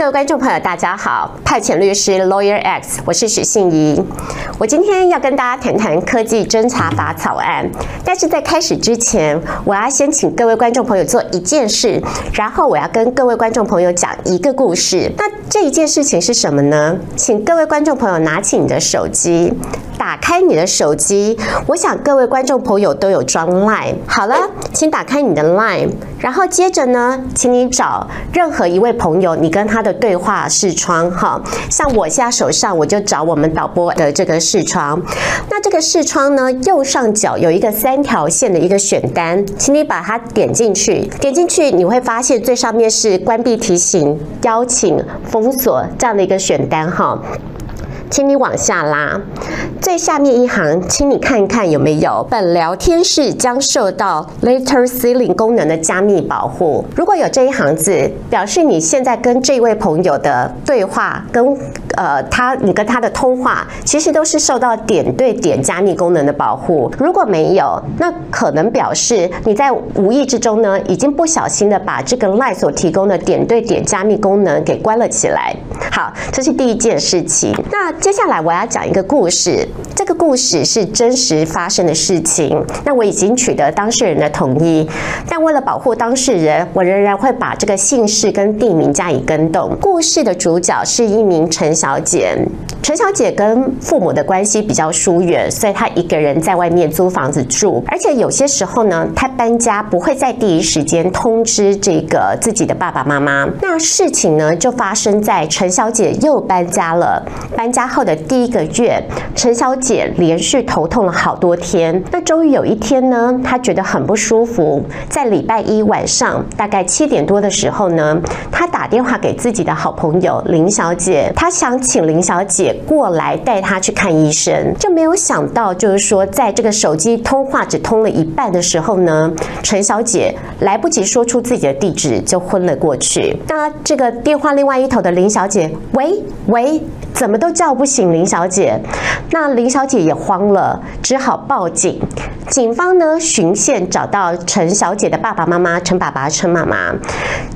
各位观众朋友，大家好，派遣律师 Lawyer X，我是许信怡。我今天要跟大家谈谈科技侦查法草案，但是在开始之前，我要先请各位观众朋友做一件事，然后我要跟各位观众朋友讲一个故事。那这一件事情是什么呢？请各位观众朋友拿起你的手机。打开你的手机，我想各位观众朋友都有装 Line。好了，请打开你的 Line，然后接着呢，请你找任何一位朋友，你跟他的对话视窗。哈，像我现在手上，我就找我们导播的这个视窗。那这个视窗呢，右上角有一个三条线的一个选单，请你把它点进去。点进去你会发现最上面是关闭、提醒、邀请、封锁这样的一个选单。哈。请你往下拉，最下面一行，请你看一看有没有本聊天室将受到 Later Ceiling 功能的加密保护。如果有这一行字，表示你现在跟这位朋友的对话跟呃他你跟他的通话，其实都是受到点对点加密功能的保护。如果没有，那可能表示你在无意之中呢，已经不小心的把这个 lie 所提供的点对点加密功能给关了起来。好，这是第一件事情。那接下来我要讲一个故事，这个故事是真实发生的事情。那我已经取得当事人的同意，但为了保护当事人，我仍然会把这个姓氏跟地名加以更动。故事的主角是一名陈小小姐，陈小姐跟父母的关系比较疏远，所以她一个人在外面租房子住，而且有些时候呢，她搬家不会在第一时间通知这个自己的爸爸妈妈。那事情呢，就发生在陈小姐又搬家了，搬家。后的第一个月，陈小姐连续头痛了好多天。那终于有一天呢，她觉得很不舒服。在礼拜一晚上大概七点多的时候呢，她打电话给自己的好朋友林小姐，她想请林小姐过来带她去看医生。就没有想到，就是说在这个手机通话只通了一半的时候呢，陈小姐来不及说出自己的地址就昏了过去。那这个电话另外一头的林小姐，喂喂。怎么都叫不醒林小姐，那林小姐也慌了，只好报警。警方呢，循线找到陈小姐的爸爸妈妈，陈爸爸、陈妈妈。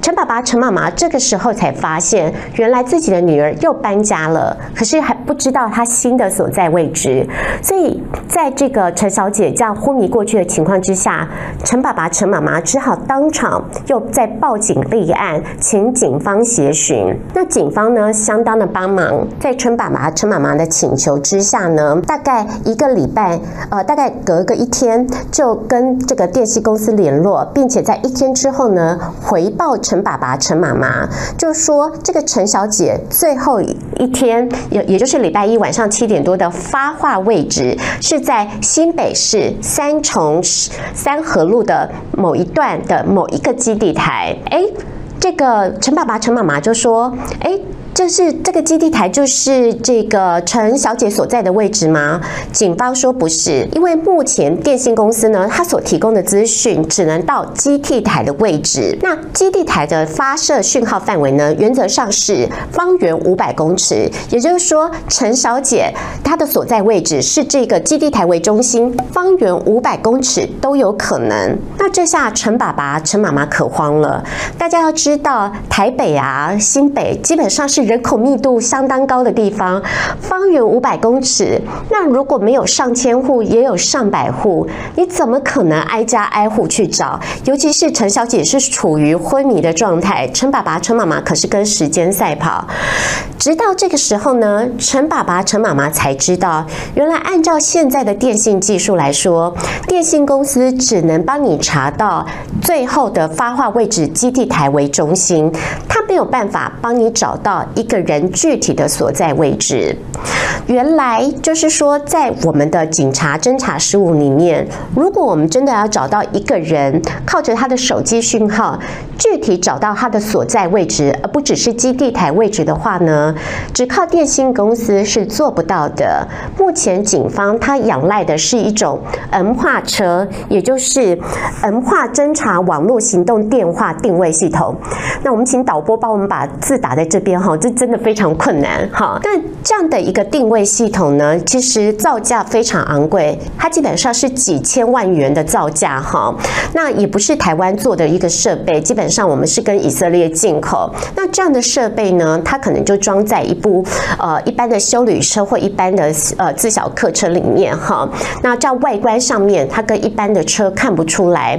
陈爸爸、陈妈妈这个时候才发现，原来自己的女儿又搬家了，可是还不知道她新的所在位置。所以，在这个陈小姐这样昏迷过去的情况之下，陈爸爸、陈妈妈只好当场又再报警立案，请警方协寻。那警方呢，相当的帮忙，在陈爸爸、陈妈妈的请求之下呢，大概一个礼拜，呃，大概隔个一。天就跟这个电信公司联络，并且在一天之后呢，回报陈爸爸、陈妈妈，就说这个陈小姐最后一天，也也就是礼拜一晚上七点多的发话位置是在新北市三重三河路的某一段的某一个基地台。哎，这个陈爸爸、陈妈妈就说，哎。就是这个基地台，就是这个陈小姐所在的位置吗？警方说不是，因为目前电信公司呢，它所提供的资讯只能到基地台的位置。那基地台的发射讯号范围呢，原则上是方圆五百公尺。也就是说，陈小姐她的所在位置是这个基地台为中心，方圆五百公尺都有可能。那这下陈爸爸、陈妈妈可慌了。大家要知道，台北啊、新北基本上是。人口密度相当高的地方，方圆五百公尺，那如果没有上千户，也有上百户，你怎么可能挨家挨户去找？尤其是陈小姐是处于昏迷的状态，陈爸爸、陈妈妈可是跟时间赛跑。直到这个时候呢，陈爸爸、陈妈妈才知道，原来按照现在的电信技术来说，电信公司只能帮你查到最后的发话位置基地台为中心，他没有办法帮你找到。一个人具体的所在位置，原来就是说，在我们的警察侦查实务里面，如果我们真的要找到一个人，靠着他的手机讯号，具体找到他的所在位置，而不只是基地台位置的话呢，只靠电信公司是做不到的。目前警方他仰赖的是一种 N 化车，也就是 N 化侦查网络行动电话定位系统。那我们请导播帮我们把字打在这边哈，这真的非常困难哈。那这样的一个定位系统呢，其实造价非常昂贵，它基本上是几千万元的造价哈。那也不是台湾做的一个设备，基本上我们是跟以色列进口。那这样的设备呢，它可能就装在一部呃一般的修旅车或一般的呃自小客车里面哈。那这样外观上面，它跟一般的车看不出来。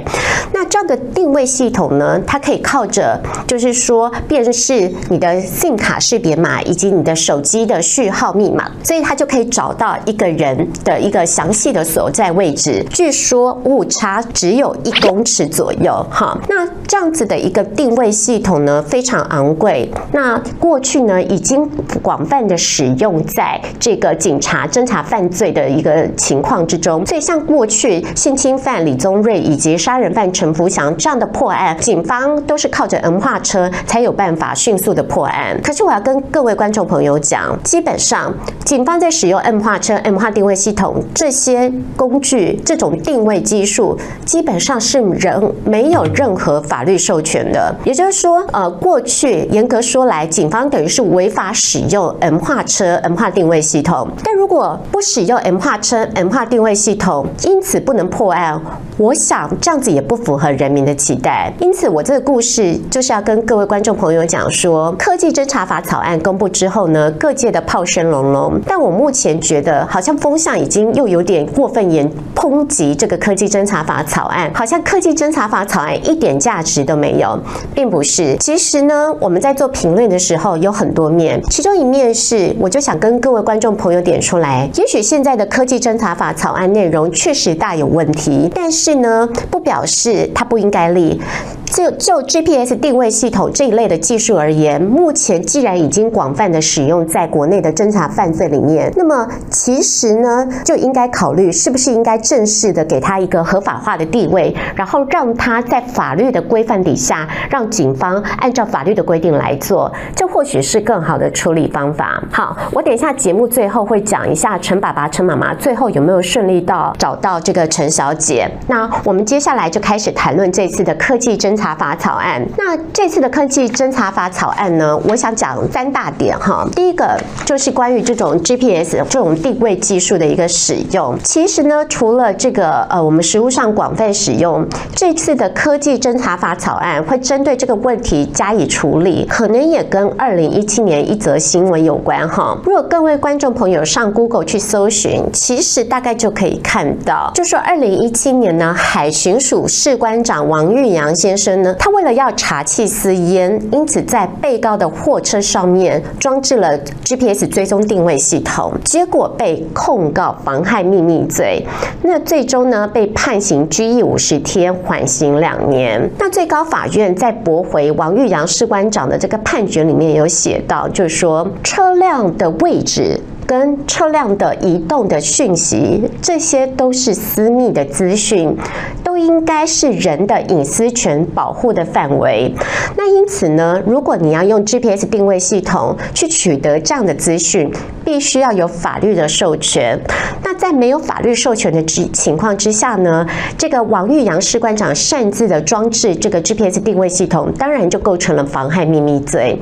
那这样的定位系统呢，它可以靠着就是说辨识你的 SIM 卡识别码以及你的手机的序号密码，所以它就可以找到一个人的一个详细的所在位置。据说误差只有一公尺左右哈。那这样子的一个定位系统呢，非常昂贵。那过去呢，已经广泛的使用在这个警察侦查犯罪的一个情况之中。所以像过去性侵犯李宗瑞以及杀人犯陈福祥这样的破案，警方都是靠着 N 化车才有办办法迅速的破案。可是我要跟各位观众朋友讲，基本上警方在使用 M 化车、M 化定位系统这些工具，这种定位技术，基本上是人没有任何法律授权的。也就是说，呃，过去严格说来，警方等于是违法使用 M 化车、M 化定位系统。但如果不使用 M 化车、M 化定位系统，因此不能破案，我想这样子也不符合人民的期待。因此，我这个故事就是要跟各位观众朋友朋友讲说，科技侦查法草案公布之后呢，各界的炮声隆隆。但我目前觉得，好像风向已经又有点过分严，抨击这个科技侦查法草案，好像科技侦查法草案一点价值都没有，并不是。其实呢，我们在做评论的时候有很多面，其中一面是，我就想跟各位观众朋友点出来，也许现在的科技侦查法草案内容确实大有问题，但是呢，不表示它不应该立。就就 GPS 定位系统这一类的技术而言，目前既然已经广泛的使用在国内的侦查犯罪里面，那么其实呢，就应该考虑是不是应该正式的给他一个合法化的地位，然后让他在法律的规范底下，让警方按照法律的规定来做，这或许是更好的处理方法。好，我等一下节目最后会讲一下陈爸爸、陈妈妈最后有没有顺利到找到这个陈小姐。那我们接下来就开始谈论这次的科技侦。查法草案，那这次的科技侦侦查法草案呢，我想讲三大点哈。第一个就是关于这种 GPS 这种定位技术的一个使用。其实呢，除了这个呃，我们实务上广泛使用，这次的科技侦查法草案会针对这个问题加以处理，可能也跟二零一七年一则新闻有关哈。如果各位观众朋友上 Google 去搜寻，其实大概就可以看到，就说二零一七年呢，海巡署士官长王玉阳先生呢。他为了要查缉私烟，因此在被告的货车上面装置了 GPS 追踪定位系统，结果被控告妨害秘密罪。那最终呢，被判刑拘役五十天，缓刑两年。那最高法院在驳回王玉阳士官长的这个判决里面有写到，就是说车辆的位置。跟车辆的移动的讯息，这些都是私密的资讯，都应该是人的隐私权保护的范围。那因此呢，如果你要用 GPS 定位系统去取得这样的资讯，必须要有法律的授权。那在没有法律授权的之情况之下呢，这个王玉阳士官长擅自的装置这个 GPS 定位系统，当然就构成了妨害秘密罪。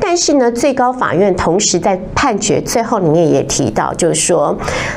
但是呢，最高法院同时在判决最后，里面也提到，就是说，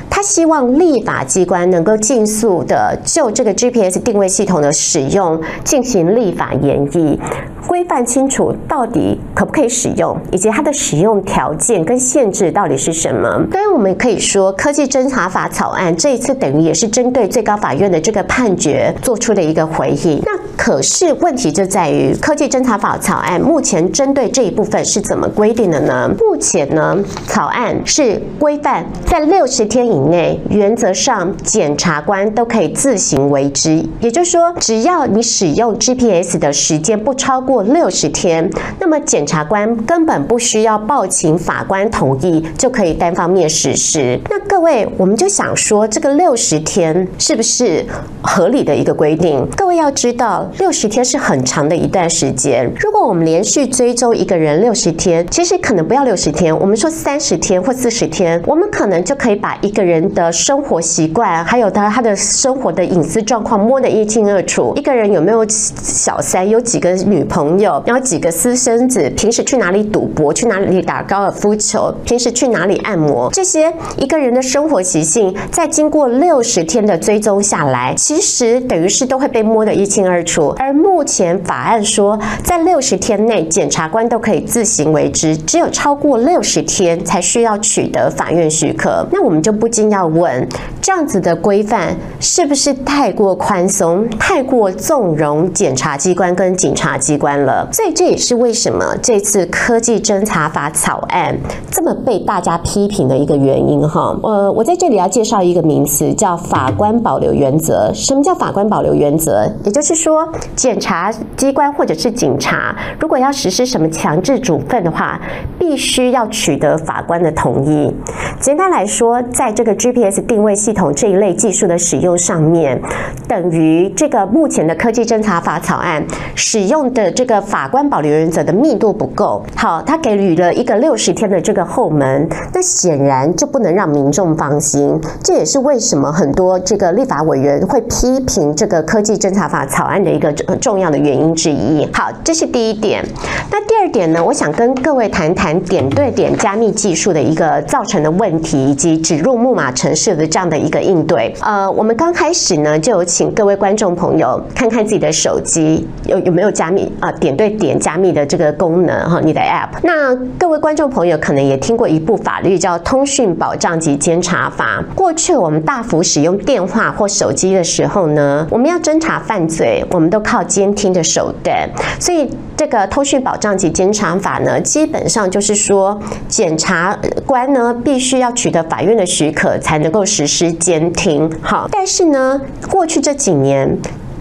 他希望立法机关能够尽速的就这个 GPS 定位系统的使用进行立法研议。规范清楚到底可不可以使用，以及它的使用条件跟限制到底是什么？当然，我们可以说，科技侦查法草案这一次等于也是针对最高法院的这个判决做出的一个回应。那可是问题就在于，科技侦查法草案目前针对这一部分是怎么规定的呢？目前呢，草案是规范在六十天以内，原则上检察官都可以自行为之，也就是说，只要你使用 GPS 的时间不超过。六十天，那么检察官根本不需要报请法官同意就可以单方面实施。那各位，我们就想说，这个六十天是不是合理的一个规定？各位要知道，六十天是很长的一段时间。如果我们连续追踪一个人六十天，其实可能不要六十天，我们说三十天或四十天，我们可能就可以把一个人的生活习惯，还有他他的生活的隐私状况摸得一清二楚。一个人有没有小三，有几个女朋友，然后几个私生子，平时去哪里赌博，去哪里打高尔夫球，平时去哪里按摩，这些一个人的生活习性，在经过六十天的追踪下来，其实等于是都会被摸得一清二楚。而目前法案说，在六十天内，检察官都可以自行为之，只有超过六十天才需要取得法院许可。那我们就不禁要问：这样子的规范是不是太过宽松、太过纵容检察机关跟警察机关了？所以这也是为什么这次科技侦查法草案这么被大家批评的一个原因。哈，呃，我在这里要介绍一个名词，叫法官保留原则。什么叫法官保留原则？也就是说，检察机关或者是警察，如果要实施什么强制处分的话，必须要取得法官的同意。简单来说，在这个 GPS 定位系统这一类技术的使用上面，等于这个目前的科技侦查法草案使用的这个法官保留原则的密度不够。好，他给予了一个六十天的这个后门，那显然就不能让民众放心。这也是为什么很多这个立法委员会批评这个科技侦查法草案的一个重要的原因之一。好，这是第一点。那第二点呢？我想跟各位谈谈点对点加密技术的一个造成的问题，以及指入木马城市的这样的一个应对。呃，我们刚开始呢，就有请各位观众朋友看看自己的手机有有没有加密啊、呃，点对点加密的这个功能哈，你的 App。那各位观众朋友可能也听过一部法律叫《通讯保障及监察法》。过去我们大幅使用电话或手机的时候呢，我们要侦查犯罪，我们我们都靠监听的手段。所以这个通讯保障及监察法呢，基本上就是说，检察官呢必须要取得法院的许可，才能够实施监听。好，但是呢，过去这几年，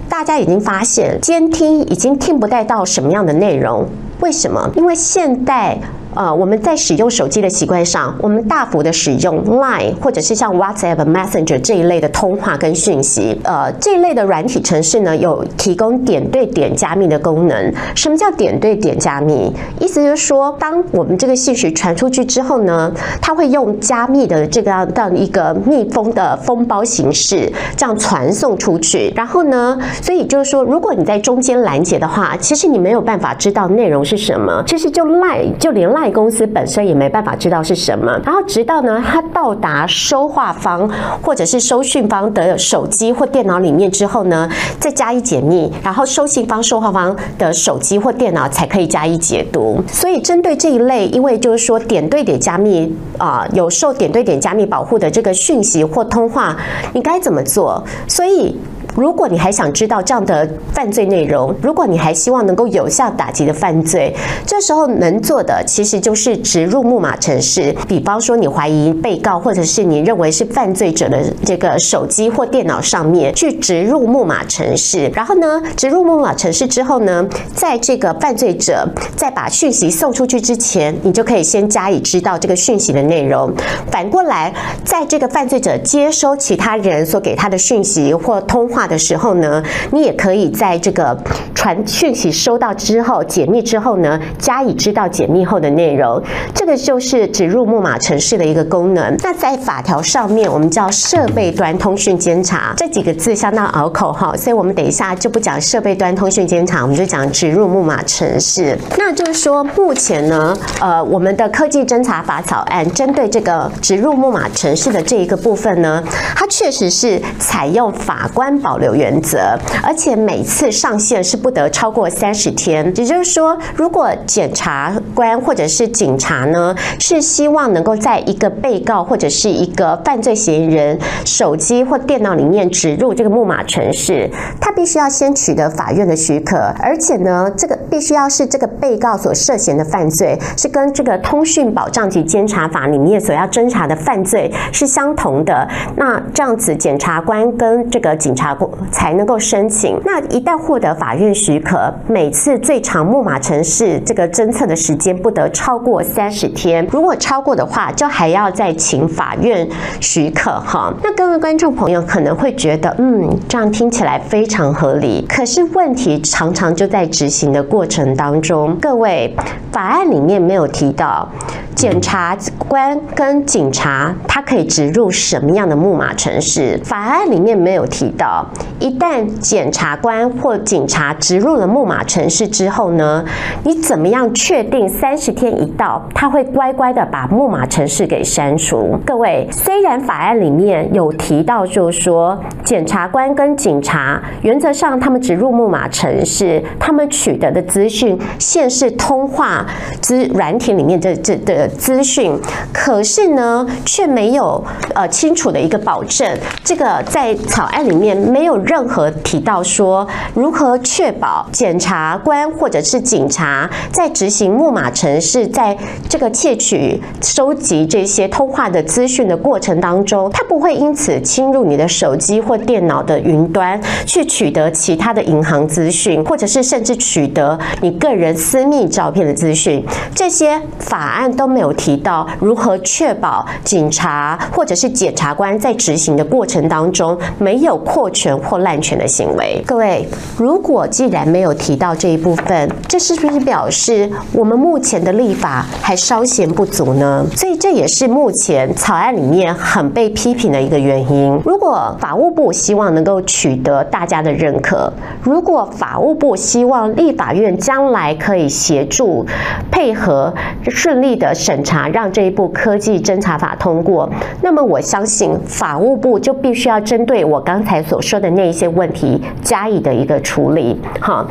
大家已经发现，监听已经听不带到什么样的内容。为什么？因为现代。呃，我们在使用手机的习惯上，我们大幅的使用 Line 或者是像 WhatsApp、Messenger 这一类的通话跟讯息。呃，这一类的软体程式呢，有提供点对点加密的功能。什么叫点对点加密？意思就是说，当我们这个信息传出去之后呢，它会用加密的这个样一个密封的封包形式，这样传送出去。然后呢，所以就是说，如果你在中间拦截的话，其实你没有办法知道内容是什么。其实就 Line 就连 Line。公司本身也没办法知道是什么，然后直到呢，它到达收话方或者是收讯方的手机或电脑里面之后呢，再加以解密，然后收信方、收话方的手机或电脑才可以加以解读。所以，针对这一类，因为就是说点对点加密啊、有受点对点加密保护的这个讯息或通话，你该怎么做？所以。如果你还想知道这样的犯罪内容，如果你还希望能够有效打击的犯罪，这时候能做的其实就是植入木马程式。比方说，你怀疑被告或者是你认为是犯罪者的这个手机或电脑上面去植入木马程式，然后呢，植入木马程式之后呢，在这个犯罪者在把讯息送出去之前，你就可以先加以知道这个讯息的内容。反过来，在这个犯罪者接收其他人所给他的讯息或通话的时候呢，你也可以在这个传讯息收到之后，解密之后呢，加以知道解密后的内容。这个就是植入木马程式的一个功能。那在法条上面，我们叫设备端通讯监察这几个字相当拗口哈，所以我们等一下就不讲设备端通讯监察，我们就讲植入木马程式。那就是说，目前呢，呃，我们的科技侦查法草案针对这个植入木马程式的这一个部分呢，它确实是采用法官。保留原则，而且每次上线是不得超过三十天。也就是说，如果检察官或者是警察呢，是希望能够在一个被告或者是一个犯罪嫌疑人手机或电脑里面植入这个木马程式，他必须要先取得法院的许可，而且呢，这个必须要是这个被告所涉嫌的犯罪是跟这个通讯保障及监察法里面所要侦查的犯罪是相同的。那这样子，检察官跟这个警察。才能够申请。那一旦获得法院许可，每次最长木马程式这个侦测的时间不得超过三十天。如果超过的话，就还要再请法院许可哈。那各位观众朋友可能会觉得，嗯，这样听起来非常合理。可是问题常常就在执行的过程当中。各位，法案里面没有提到检察官跟警察他可以植入什么样的木马程式。法案里面没有提到，一旦检察官或警察植入了木马程式之后呢，你怎么样确定三十天一到，他会乖乖的把木马程式给删除？各位，虽然法案里面有提到，就是说检察官跟警察原则上他们植入木马程式，他们取得的资讯现是通话资软体里面的这的资讯，可是呢，却没有呃清楚的一个保证。这个在草案里面没有任何提到说如何确保检察官或者是警察在执行木马程式，在这个窃取、收集这些通话的资讯的过程当中，他不会因此侵入你的手机或电脑的云端，去取得其他的银行资讯，或者是甚至取得你个人私密照片的资讯。这些法案都没有提到如何确保警察或者是检察官在执行的过程当中没有扩权或滥权的行为。各位，如果既然没有提到这一部分，这是不是表示我们目前的立法还稍嫌不足呢？所以这也是目前草案里面很被批评的一个原因。如果法务部希望能够取得大家的认可，如果法务部希望立法院将来可以协助配合顺利的审查，让这一部科技侦查法通过，那么我相信法务部就必须要针对我刚才所说的那一些问题加以的一个处理。哈，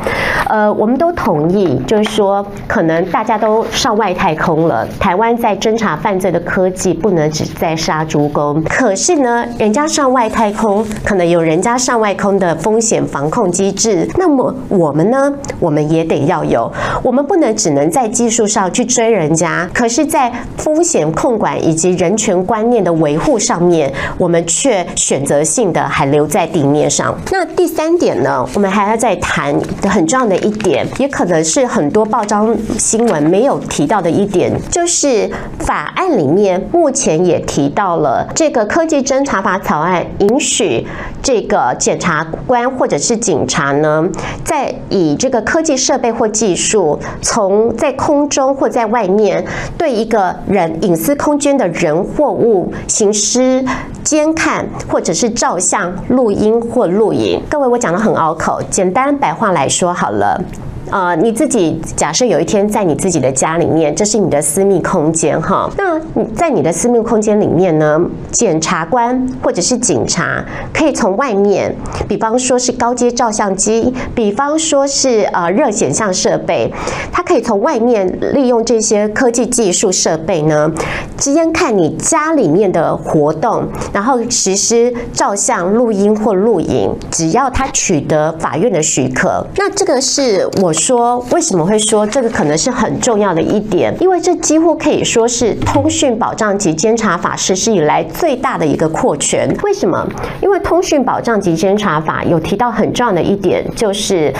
呃，我们都同意，就是说，可能大家都上外太空了，台湾在侦查犯罪的科技不能只在杀猪工。可是呢，人家上外太空，可能有人家上外空的风险防控机制，那么我们呢，我们也得要有，我们不能只能在技术上去追人家，可是，在风险控管以及人权观念的维护上面，我们却选择性的还留在地面上。那第三点呢，我们还要再谈很重要的一点，也可能是很多报章新闻没有提到的一点，就是法案里面目前也提到了这个科技侦查法草案允许这个检察官或者是警察呢，在以这个科技设备或技术从在空中或在外面对一个人隐私空间的人或物行尸监看或者是照相、录音或录影。各位，我讲得很拗口，简单白话来说好了。呃，你自己假设有一天在你自己的家里面，这是你的私密空间哈。那你在你的私密空间里面呢，检察官或者是警察可以从外面，比方说是高阶照相机，比方说是呃热显像设备，他可以从外面利用这些科技技术设备呢，直接看你家里面的活动，然后实施照相、录音或录影，只要他取得法院的许可，那这个是我。说为什么会说这个可能是很重要的一点？因为这几乎可以说是通讯保障及监察法实施以来最大的一个扩权。为什么？因为通讯保障及监察法有提到很重要的一点，就是。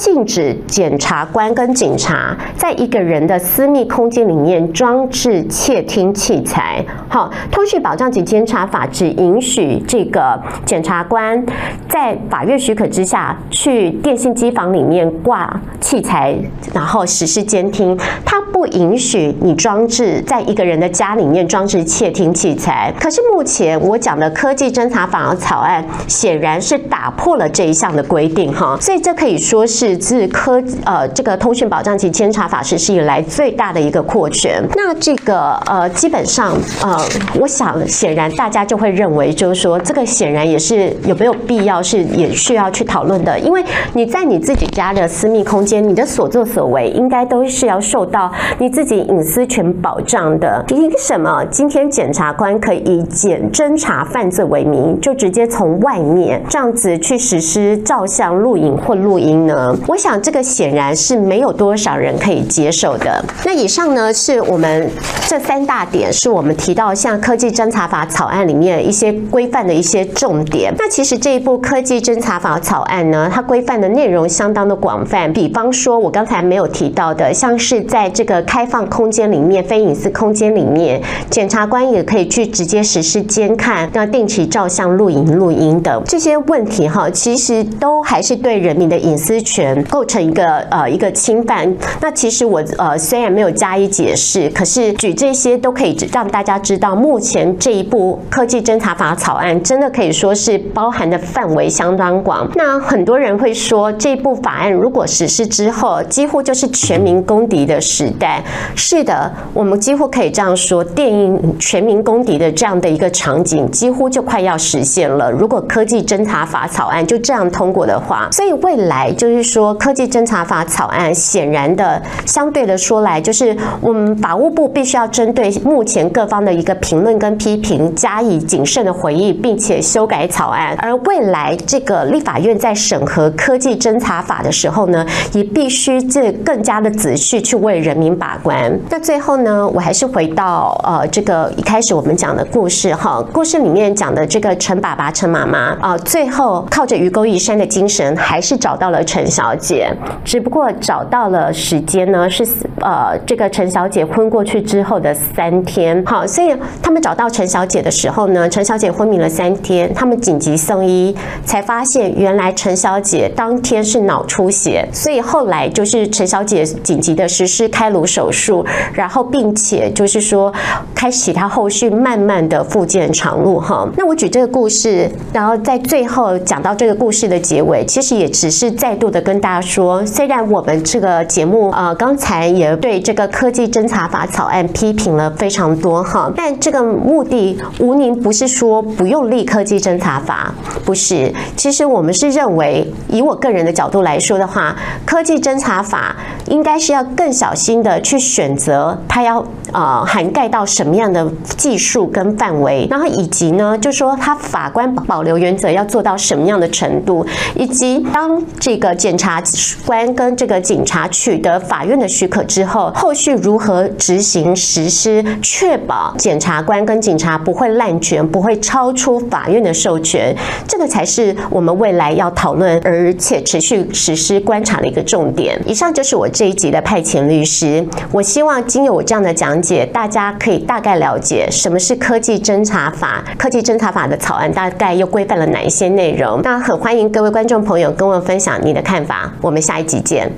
禁止检察官跟警察在一个人的私密空间里面装置窃听器材。好，通讯保障及监察法只允许这个检察官在法院许可之下去电信机房里面挂器材，然后实施监听。他不允许你装置在一个人的家里面装置窃听器材。可是目前我讲的科技侦查法草案显然是打破了这一项的规定，哈，所以这可以说。是自科呃这个通讯保障及监察法实施以来最大的一个扩权。那这个呃基本上呃，我想显然大家就会认为，就是说这个显然也是有没有必要是也需要去讨论的。因为你在你自己家的私密空间，你的所作所为应该都是要受到你自己隐私权保障的。凭什么今天检察官可以以检侦查犯罪为名，就直接从外面这样子去实施照相、录影或录音呢？我想这个显然是没有多少人可以接受的。那以上呢，是我们这三大点，是我们提到像科技侦查法草案里面一些规范的一些重点。那其实这一部科技侦查法草案呢，它规范的内容相当的广泛。比方说，我刚才没有提到的，像是在这个开放空间里面、非隐私空间里面，检察官也可以去直接实施监看，要定期照相、录影、录音等这些问题哈，其实都还是对人民的隐私权构成一个呃一个侵犯。那其实我呃虽然没有加以解释，可是举这些都可以让大家知道，目前这一部科技侦查法草案真的可以说是包含的范围相当广。那很多人会说，这部法案如果实施之后，几乎就是全民公敌的时代。是的，我们几乎可以这样说，电影全民公敌的这样的一个场景，几乎就快要实现了。如果科技侦查法草案就这样通过的话，所以未来就是说，科技侦查法草案显然的，相对的说来，就是我们法务部必须要针对目前各方的一个评论跟批评，加以谨慎的回应，并且修改草案。而未来这个立法院在审核科技侦查法的时候呢，也必须这更加的仔细去为人民把关。那最后呢，我还是回到呃这个一开始我们讲的故事哈，故事里面讲的这个陈爸爸、陈妈妈啊，最后靠着愚公移山的精神，还是找到了陈小姐，只不过找到了时间呢是呃这个陈小姐昏过去之后的三天。好，所以他们找到陈小姐的时候呢，陈小姐昏迷了三天，他们紧急送医，才发现原来陈小姐当天是脑出血，所以后来就是陈小姐紧急的实施开颅手术，然后并且就是说开启他后续慢慢的复健长路哈。那我举这个故事，然后在最后讲到这个故事的结尾，其实也只是再度的跟大家说，虽然我们这个节目呃刚才也对这个科技侦查法草案批评了非常多哈，但这个目的吴宁不是说不用立科技侦查法，不是，其实我们是认为，以我个人的角度来说的话，科技侦查法应该是要更小心的去选择它要呃涵盖到什么样的技术跟范围，然后以及呢，就说他法官保留原则要做到什么样的程度，以及当这个检察官跟这个警察取得法院的许可之后，后续如何执行实施，确保检察官跟警察不会滥权，不会超出法院的授权，这个才是我们未来要讨论而且持续实施观察的一个重点。以上就是我这一集的派遣律师。我希望经由我这样的讲解，大家可以大概了解什么是科技侦查法，科技侦查法的草案大概又规范了哪一些内容。那很欢迎各位观众朋友跟我分享你的看法。我们下一集见。